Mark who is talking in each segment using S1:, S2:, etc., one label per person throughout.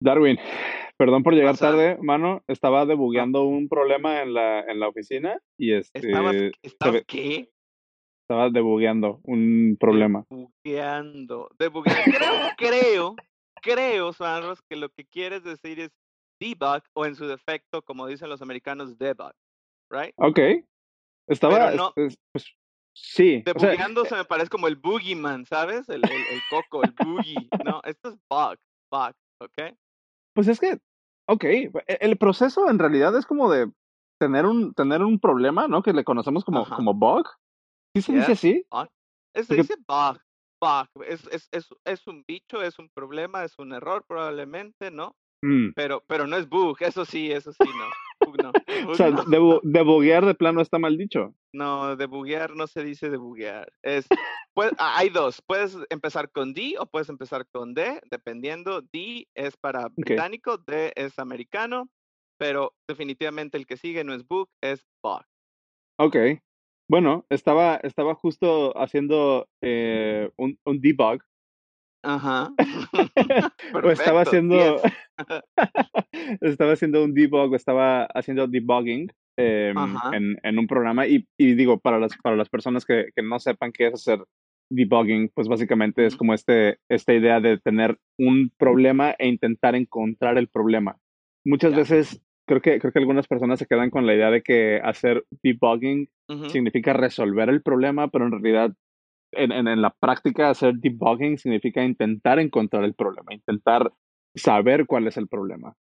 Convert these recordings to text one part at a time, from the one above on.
S1: Darwin, perdón por llegar
S2: pasa?
S1: tarde, mano. Estaba debugueando un problema en la, en la oficina y
S2: ¿Estabas,
S1: este
S2: ¿Estás
S1: ve-
S2: qué?
S1: estaba debugueando un problema.
S2: Debugueando. Debugueando. Creo, creo, creo, Sandros, que lo que quieres decir es debug o en su defecto, como dicen los americanos, debug, right?
S1: Ok. Estaba,
S2: Pero no,
S1: es- es- pues, sí. O sea,
S2: debugueando se me parece como el boogeyman, ¿sabes? El, el, el coco, el boogie. No, esto es bug, bug, ¿ok?
S1: Pues es que, ok, e- el proceso en realidad es como de tener un, tener un problema, ¿no? Que le conocemos como,
S2: Ajá.
S1: como bug. ¿Sí se dice así?
S2: Es- Se
S1: Porque,
S2: dice bug, bug. Es, es, es, es un bicho, es un problema, es un error probablemente, ¿no?
S1: mm,
S2: Pero, pero no es bug, eso sí, eso sí, no. Bug no,
S1: o sea,
S2: no.
S1: debu- debuguear de plano está mal dicho.
S2: No, debuguear no se dice debuguear. Es, pues, ah, hay dos. Puedes empezar con D o puedes empezar con D, dependiendo. D es para británico, D es americano, pero definitivamente el que sigue no es bug, es bug.
S1: ok. Bueno, estaba, estaba justo haciendo eh, un, un debug
S2: Ajá.
S1: o estaba
S2: Perfecto, 10.
S1: haciendo estaba haciendo un debug o estaba haciendo debugging em, en, en un programa y, y digo para las para las personas que, que no sepan qué es hacer debugging pues básicamente es como este esta idea de tener un problema e intentar encontrar el problema. Muchas veces creo que creo que algunas personas se quedan con la idea de que hacer debugging significa resolver el problema pero en realidad en, en, en la práctica hacer debugging significa intentar encontrar el problema, intentar saber cuál es el problema.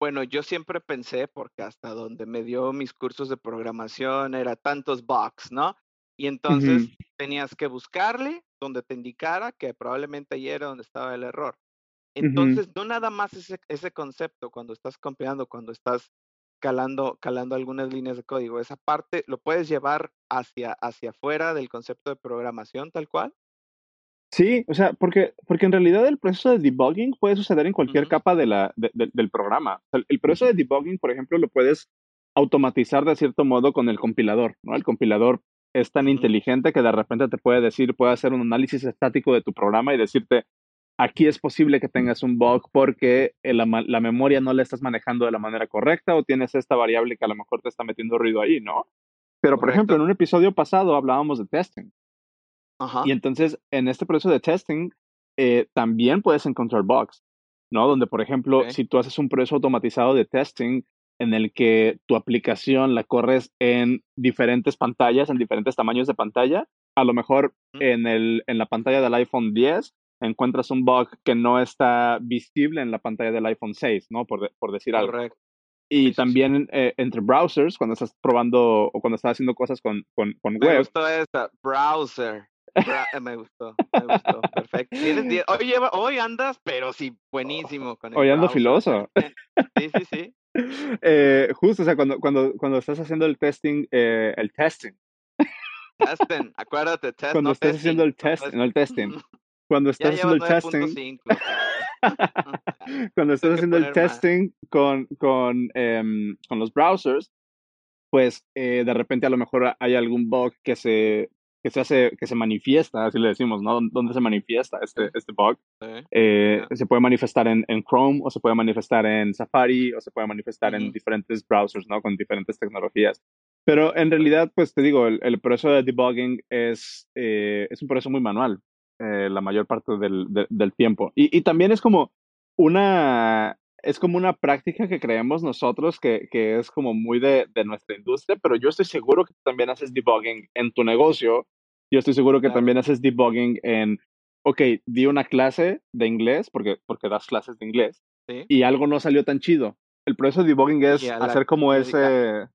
S2: Bueno, yo siempre pensé, porque hasta donde me dio mis cursos de programación era tantos bugs, ¿no? Y entonces tenías que buscarle donde te indicara que probablemente ahí era donde estaba el error. Entonces, no nada más ese, ese concepto cuando estás compilando, cuando estás calando, calando algunas líneas de código, esa parte lo puedes llevar hacia, hacia afuera del concepto de programación tal cual.
S1: Sí, o sea, porque, porque en realidad el proceso de debugging puede suceder en cualquier capa de la, de- de- del programa. O sea, el proceso de debugging, por ejemplo, lo puedes automatizar de cierto modo con el compilador, ¿no? El compilador es tan inteligente que de repente te puede decir, puede hacer un análisis estático de tu programa y decirte, aquí es posible que tengas un bug porque la, la memoria no la estás manejando de la manera correcta o tienes esta variable que a lo mejor te está metiendo ruido ahí, ¿no? Pero, por ejemplo, en un episodio pasado hablábamos de testing.
S2: Ajá.
S1: Y entonces, en este proceso de testing, eh, también puedes encontrar bugs, ¿no? Donde, por ejemplo, si tú haces un proceso automatizado de testing en el que tu aplicación la corres en diferentes pantallas, en diferentes tamaños de pantalla, a lo mejor en, el, en la pantalla del iPhone 10 encuentras un bug que no está visible en la pantalla del iPhone 6, ¿no? Por, de- por decir algo.
S2: Correcto.
S1: Y
S2: Sí, sí, sí.
S1: también eh, entre browsers, cuando estás probando o cuando estás haciendo cosas con, con, con
S2: Me
S1: web.
S2: gustó esa. Browser. Bra- eh, me gustó, me gustó. Perfecto. Hoy, lleva, hoy andas, pero sí, buenísimo con el
S1: Hoy ando filoso.
S2: Sí, sí, sí.
S1: Eh, justo, o sea, cuando, cuando, cuando estás haciendo el testing, eh, el testing,
S2: Testen, acuérdate, test,
S1: cuando
S2: no
S1: estás haciendo
S2: testing.
S1: el test, no el testing,
S2: test.
S1: cuando estás haciendo el testing,
S2: 9.5. Sandro.
S1: cuando estás haciendo el testing con, con, em, con los browsers, pues de repente a lo mejor hay algún bug que se, que se hace, que se manifiesta, así le decimos, ¿no? ¿Dónde se manifiesta este, este bug?
S2: sí,
S1: Eh, se puede manifestar en, en Chrome o se puede manifestar en Safari o se puede manifestar en
S2: Ujú,
S1: diferentes browsers, ¿no? Con diferentes tecnologías. Pero en realidad, pues te digo, el, el proceso de debugging es, eh, es un proceso muy manual eh, la mayor parte del, de- del tiempo. Y, y también es como una, es como una práctica que creemos nosotros que, que es como muy de, de nuestra industria, pero yo estoy seguro que también haces debugging en tu negocio. Yo estoy seguro que
S2: Claro.
S1: también haces debugging en, ok, di una clase de inglés, porque, porque das clases de inglés,
S2: Sí.
S1: y algo no salió tan chido. El proceso de debugging es hacer como ese,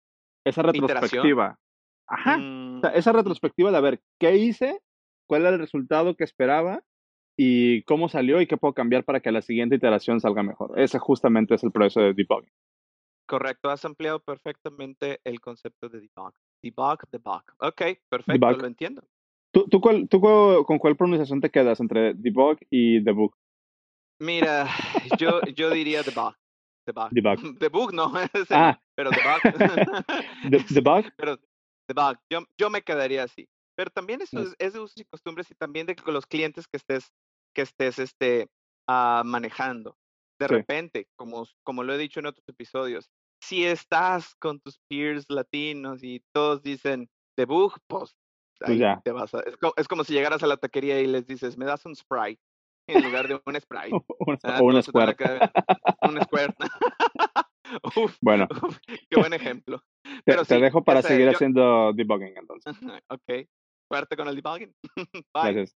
S1: esa retrospectiva. Ajá. O sea,
S2: Mm,
S1: esa
S2: ujú.
S1: retrospectiva de a ver qué hice, cuál era el resultado que esperaba y cómo salió y qué puedo cambiar para que la siguiente iteración salga mejor. Ese justamente es el proceso de debugging.
S2: Correcto, has ampliado perfectamente el concepto de debug. Debug, debug. Ok, perfecto,
S1: Debug.
S2: lo entiendo.
S1: ¿Tú, tú, cuál, tú con cuál pronunciación te quedas entre debug y debug?
S2: Mira, yo, yo diría debug. Debug.
S1: Debug.
S2: Debug no,
S1: Ah,
S2: pero debug.
S1: de- debug.
S2: pero debug, yo, yo me quedaría así. Pero también eso es, es de usos y costumbres y también de los clientes que estés, que estés este, ah, manejando. de
S1: Sí.
S2: repente, como, como lo he dicho en otros episodios, si estás con tus peers latinos y todos dicen debug, Pues ahí
S1: ya.
S2: te vas a... Es como, es como si llegaras a la taquería y les dices, me das un Sprite en lugar de un Sprite.
S1: Un,
S2: Ah,
S1: o un
S2: todos se te van a
S1: square.
S2: quedar- Un Square. Uf,
S1: Bueno,
S2: uf, qué buen ejemplo.
S1: te,
S2: Pero
S1: te
S2: sí,
S1: dejo para seguir
S2: yo-
S1: haciendo debugging entonces.
S2: ok, suerte con el debugging. Bye.
S1: Gracias.